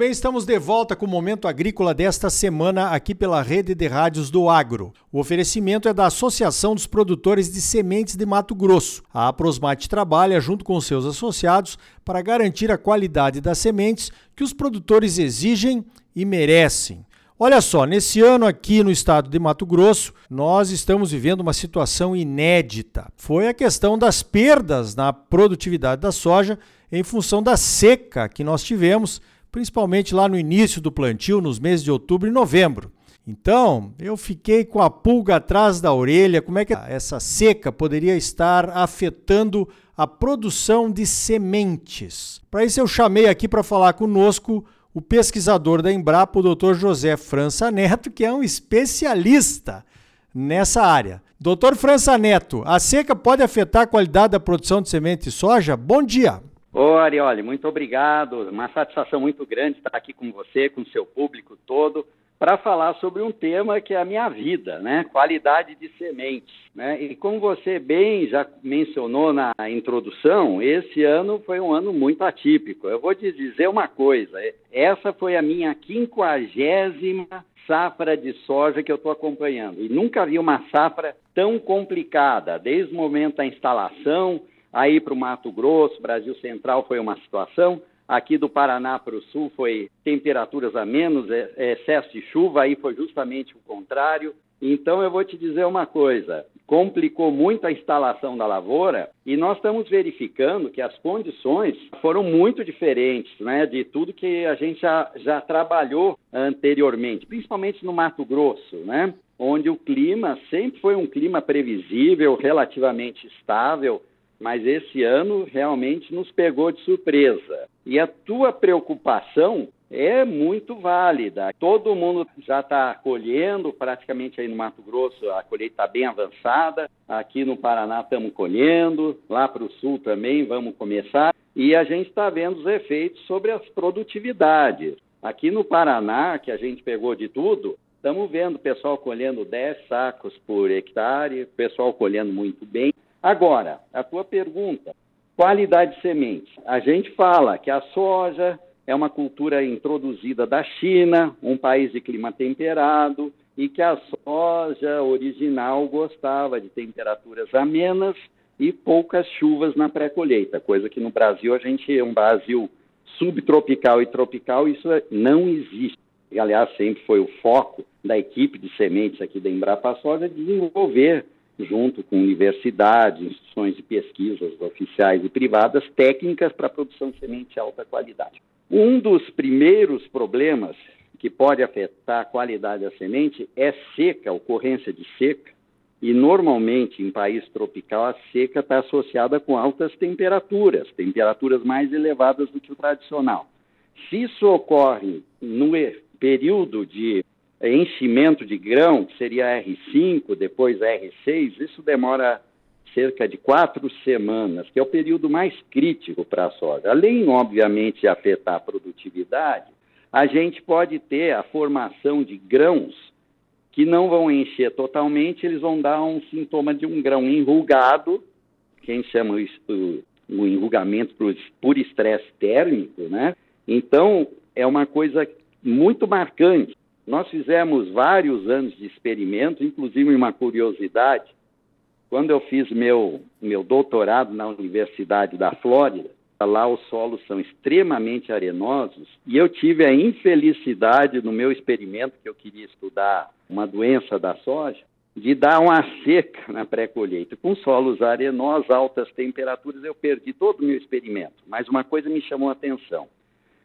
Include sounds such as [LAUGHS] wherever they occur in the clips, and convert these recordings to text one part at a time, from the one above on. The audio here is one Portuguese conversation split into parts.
bem, estamos de volta com o Momento Agrícola desta semana aqui pela Rede de Rádios do Agro. O oferecimento é da Associação dos Produtores de Sementes de Mato Grosso. A Aprosmate trabalha junto com seus associados para garantir a qualidade das sementes que os produtores exigem e merecem. Olha só, nesse ano aqui no estado de Mato Grosso, nós estamos vivendo uma situação inédita. Foi a questão das perdas na produtividade da soja em função da seca que nós tivemos, principalmente lá no início do plantio, nos meses de outubro e novembro. Então, eu fiquei com a pulga atrás da orelha, como é que essa seca poderia estar afetando a produção de sementes. Para isso eu chamei aqui para falar conosco o pesquisador da Embrapa, o Dr. José França Neto, que é um especialista nessa área. Doutor França Neto, a seca pode afetar a qualidade da produção de semente de soja? Bom dia. Ô, Arioli, muito obrigado. Uma satisfação muito grande estar aqui com você, com o seu público todo para falar sobre um tema que é a minha vida, né? Qualidade de sementes. Né? E como você bem já mencionou na introdução, esse ano foi um ano muito atípico. Eu vou te dizer uma coisa: essa foi a minha quinquagésima safra de soja que eu estou acompanhando. E nunca vi uma safra tão complicada, desde o momento da instalação, aí para o Mato Grosso, Brasil Central foi uma situação, Aqui do Paraná para o sul foi temperaturas a menos, é, é, excesso de chuva, aí foi justamente o contrário. Então eu vou te dizer uma coisa: complicou muito a instalação da lavoura e nós estamos verificando que as condições foram muito diferentes né, de tudo que a gente já, já trabalhou anteriormente, principalmente no Mato Grosso, né, onde o clima sempre foi um clima previsível, relativamente estável mas esse ano realmente nos pegou de surpresa. E a tua preocupação é muito válida. Todo mundo já está colhendo, praticamente aí no Mato Grosso a colheita está bem avançada. Aqui no Paraná estamos colhendo, lá para o sul também vamos começar. E a gente está vendo os efeitos sobre as produtividades. Aqui no Paraná, que a gente pegou de tudo, estamos vendo o pessoal colhendo 10 sacos por hectare, o pessoal colhendo muito bem. Agora, a tua pergunta, qualidade de semente. A gente fala que a soja é uma cultura introduzida da China, um país de clima temperado, e que a soja original gostava de temperaturas amenas e poucas chuvas na pré-colheita, coisa que no Brasil a gente é um Brasil subtropical e tropical, isso não existe. E, aliás, sempre foi o foco da equipe de sementes aqui da Embrapa Soja desenvolver junto com universidades, instituições de pesquisas oficiais e privadas, técnicas para a produção de semente de alta qualidade. Um dos primeiros problemas que pode afetar a qualidade da semente é seca, ocorrência de seca. E normalmente em país tropical a seca está associada com altas temperaturas, temperaturas mais elevadas do que o tradicional. Se isso ocorre no período de enchimento de grão, que seria R5, depois R6, isso demora cerca de quatro semanas, que é o período mais crítico para a soja. Além, obviamente, de afetar a produtividade, a gente pode ter a formação de grãos que não vão encher totalmente, eles vão dar um sintoma de um grão enrugado, que a gente chama isso, o enrugamento por, por estresse térmico, né? Então, é uma coisa muito marcante. Nós fizemos vários anos de experimento, inclusive uma curiosidade. Quando eu fiz meu, meu doutorado na Universidade da Flórida, lá os solos são extremamente arenosos e eu tive a infelicidade no meu experimento que eu queria estudar uma doença da soja de dar uma [LAUGHS] seca na pré-colheita. Com solos arenosos, altas temperaturas, eu perdi todo o meu experimento. Mas uma coisa me chamou a atenção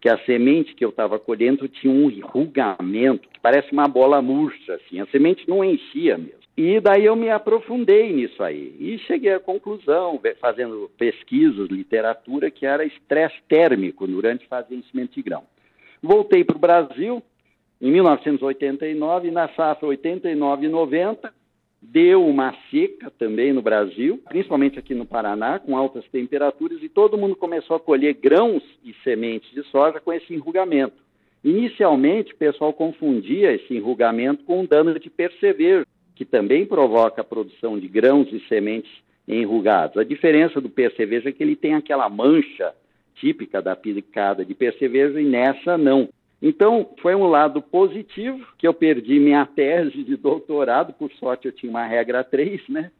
que a semente que eu estava colhendo tinha um enrugamento que parece uma bola murcha, assim. A semente não enchia mesmo. E daí eu me aprofundei nisso aí e cheguei à conclusão, fazendo pesquisas, literatura, que era estresse térmico durante fazer enchimento de grão. Voltei para o Brasil em 1989, na safra 89 e 90, Deu uma seca também no Brasil, principalmente aqui no Paraná, com altas temperaturas, e todo mundo começou a colher grãos e sementes de soja com esse enrugamento. Inicialmente, o pessoal confundia esse enrugamento com o dano de percevejo, que também provoca a produção de grãos e sementes enrugados. A diferença do percevejo é que ele tem aquela mancha típica da picada de percevejo e nessa não. Então, foi um lado positivo, que eu perdi minha tese de doutorado, por sorte eu tinha uma regra 3, né?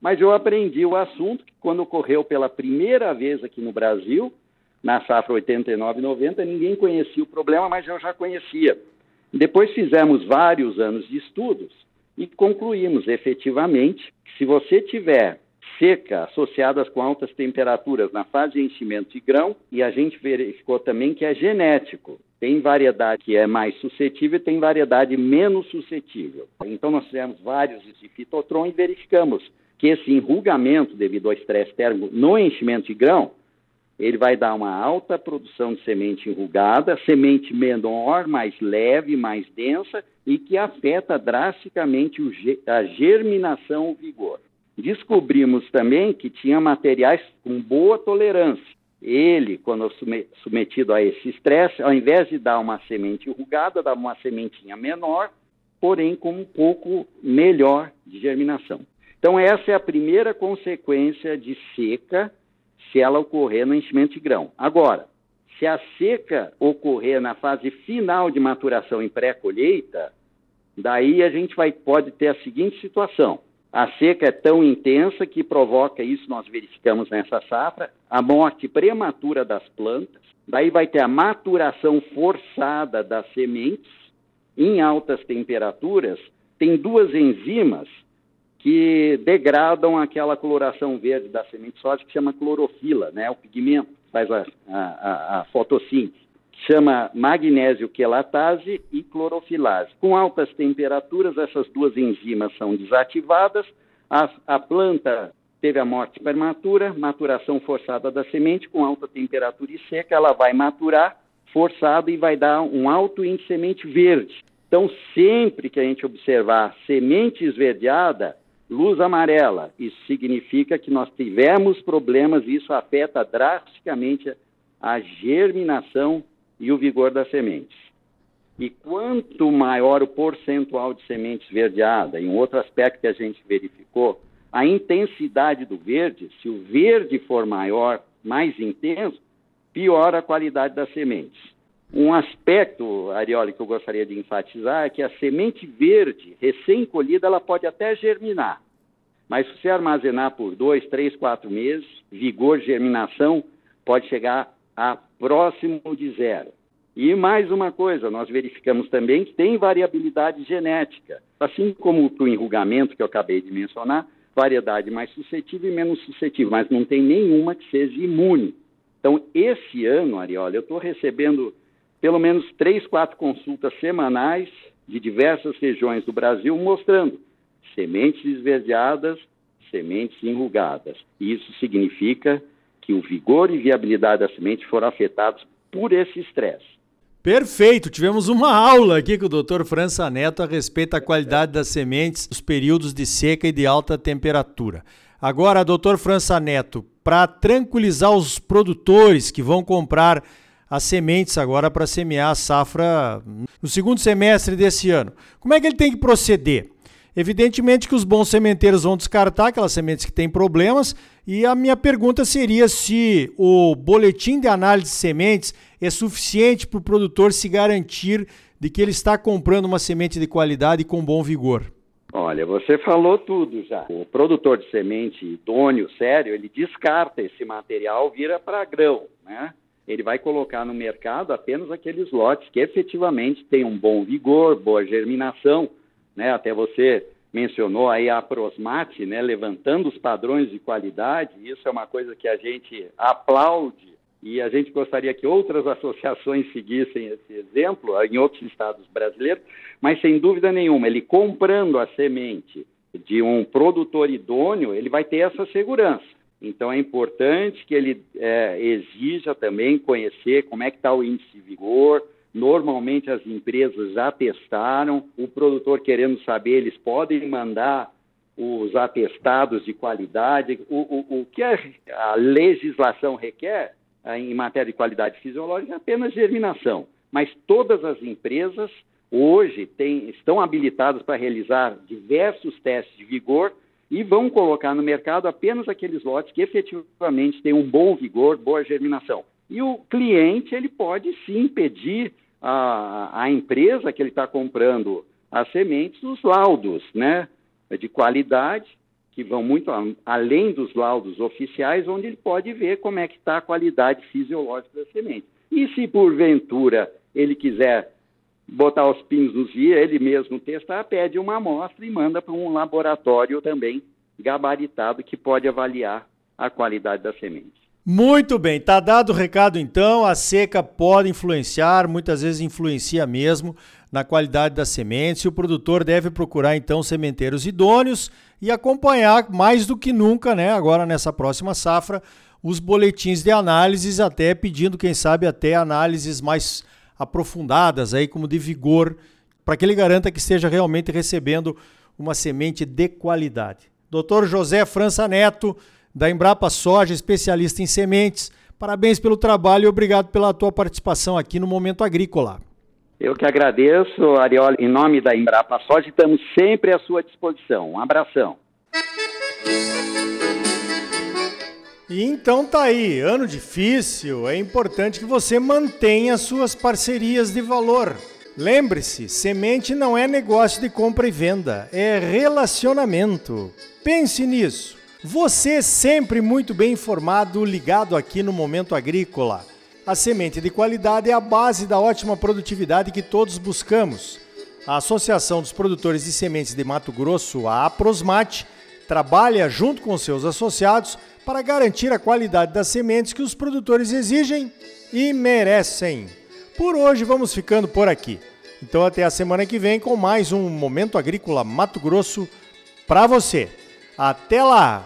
Mas eu aprendi o assunto que quando ocorreu pela primeira vez aqui no Brasil, na safra 89-90, ninguém conhecia o problema, mas eu já conhecia. Depois fizemos vários anos de estudos e concluímos efetivamente que se você tiver seca associadas com altas temperaturas na fase de enchimento de grão, e a gente verificou também que é genético. Tem variedade que é mais suscetível e tem variedade menos suscetível. Então, nós fizemos vários de fitotron e verificamos que esse enrugamento devido ao estresse térmico no enchimento de grão, ele vai dar uma alta produção de semente enrugada, semente menor, mais leve, mais densa e que afeta drasticamente a germinação o vigor. Descobrimos também que tinha materiais com boa tolerância ele, quando submetido a esse estresse, ao invés de dar uma semente enrugada, dá uma sementinha menor, porém com um pouco melhor de germinação. Então, essa é a primeira consequência de seca, se ela ocorrer no enchimento de grão. Agora, se a seca ocorrer na fase final de maturação em pré-colheita, daí a gente vai, pode ter a seguinte situação. A seca é tão intensa que provoca isso, nós verificamos nessa safra, a morte prematura das plantas. Daí vai ter a maturação forçada das sementes em altas temperaturas. Tem duas enzimas que degradam aquela coloração verde da semente soja que chama clorofila, né? O pigmento faz a, a, a fotossíntese chama magnésio quelatase e clorofilase. Com altas temperaturas, essas duas enzimas são desativadas, a, a planta teve a morte prematura, maturação forçada da semente, com alta temperatura e seca, ela vai maturar forçada e vai dar um alto índice de semente verde. Então, sempre que a gente observar semente esverdeada, luz amarela, isso significa que nós tivemos problemas e isso afeta drasticamente a germinação e o vigor das sementes. E quanto maior o percentual de sementes verdeada, em outro aspecto que a gente verificou, a intensidade do verde, se o verde for maior, mais intenso, pior a qualidade das sementes. Um aspecto, Arioli, que eu gostaria de enfatizar é que a semente verde, recém-colhida, ela pode até germinar. Mas se você armazenar por dois, três, quatro meses, vigor, germinação, pode chegar a próximo de zero. E mais uma coisa, nós verificamos também que tem variabilidade genética. Assim como o enrugamento que eu acabei de mencionar, variedade mais suscetível e menos suscetível, mas não tem nenhuma que seja imune. Então, esse ano, Ariola, eu estou recebendo pelo menos três, quatro consultas semanais de diversas regiões do Brasil mostrando sementes esverdeadas, sementes enrugadas. Isso significa que o vigor e viabilidade da semente foram afetados por esse estresse. Perfeito, tivemos uma aula aqui com o Dr. França Neto a respeito da qualidade das sementes nos períodos de seca e de alta temperatura. Agora, Dr. França Neto, para tranquilizar os produtores que vão comprar as sementes agora para semear a safra no segundo semestre desse ano, como é que ele tem que proceder? Evidentemente que os bons sementeiros vão descartar aquelas sementes que têm problemas, e a minha pergunta seria se o boletim de análise de sementes é suficiente para o produtor se garantir de que ele está comprando uma semente de qualidade e com bom vigor. Olha, você falou tudo já. O produtor de semente idôneo, sério, ele descarta esse material, vira para grão, né? Ele vai colocar no mercado apenas aqueles lotes que efetivamente têm um bom vigor, boa germinação, né? Até você mencionou aí a Prosmate, né? Levantando os padrões de qualidade. Isso é uma coisa que a gente aplaude e a gente gostaria que outras [LAUGHS] associações seguissem esse exemplo em outros estados brasileiros, mas sem dúvida nenhuma, ele comprando a semente de um produtor idôneo, ele vai ter essa segurança. Então é importante que ele é, exija também conhecer como é que está o índice de vigor, Normalmente as empresas já testaram, o produtor querendo saber, eles podem mandar os atestados de qualidade. O, o, o que a, a legislação requer eh, em matéria de qualidade fisiológica é apenas germinação. Mas todas as empresas hoje têm, estão habilitadas para realizar diversos testes de vigor e vão colocar no mercado apenas aqueles lotes que efetivamente têm um bom vigor, boa germinação. E o cliente ele pode sim pedir a, a empresa que ele está comprando as sementes os laudos né, de qualidade, que vão muito além dos laudos oficiais, onde ele pode ver como é que está a qualidade fisiológica da semente. E se porventura ele quiser botar os pins nos i, ele mesmo testar, pede uma amostra e manda para um laboratório também gabaritado que pode avaliar a qualidade da semente. Muito bem, tá dado o recado então. A seca pode influenciar, muitas vezes influencia mesmo na qualidade das sementes. E o produtor deve procurar então sementeiros idôneos e acompanhar mais do que nunca, né? Agora nessa próxima safra, os boletins de análises, até pedindo, quem sabe, até análises mais aprofundadas aí, como de vigor, para que ele garanta que esteja realmente recebendo uma semente de qualidade. Doutor José França Neto, da Embrapa Soja, especialista em sementes. Parabéns pelo trabalho e obrigado pela tua participação aqui no Momento Agrícola. Eu que agradeço, Ariola, em nome da Embrapa Soja, estamos sempre à sua disposição. Um abração. E então tá aí, ano difícil, é importante que você mantenha suas parcerias de valor. Lembre-se, semente não é negócio de compra e venda, é relacionamento. Pense nisso. Você sempre muito bem informado, ligado aqui no Momento Agrícola. A semente de qualidade é a base da ótima produtividade que todos buscamos. A Associação dos Produtores de Sementes de Mato Grosso, a Aprosmate, trabalha junto com seus associados para garantir a qualidade das sementes que os produtores exigem e merecem. Por hoje vamos ficando por aqui. Então até a semana que vem com mais um Momento Agrícola Mato Grosso para você. Até lá!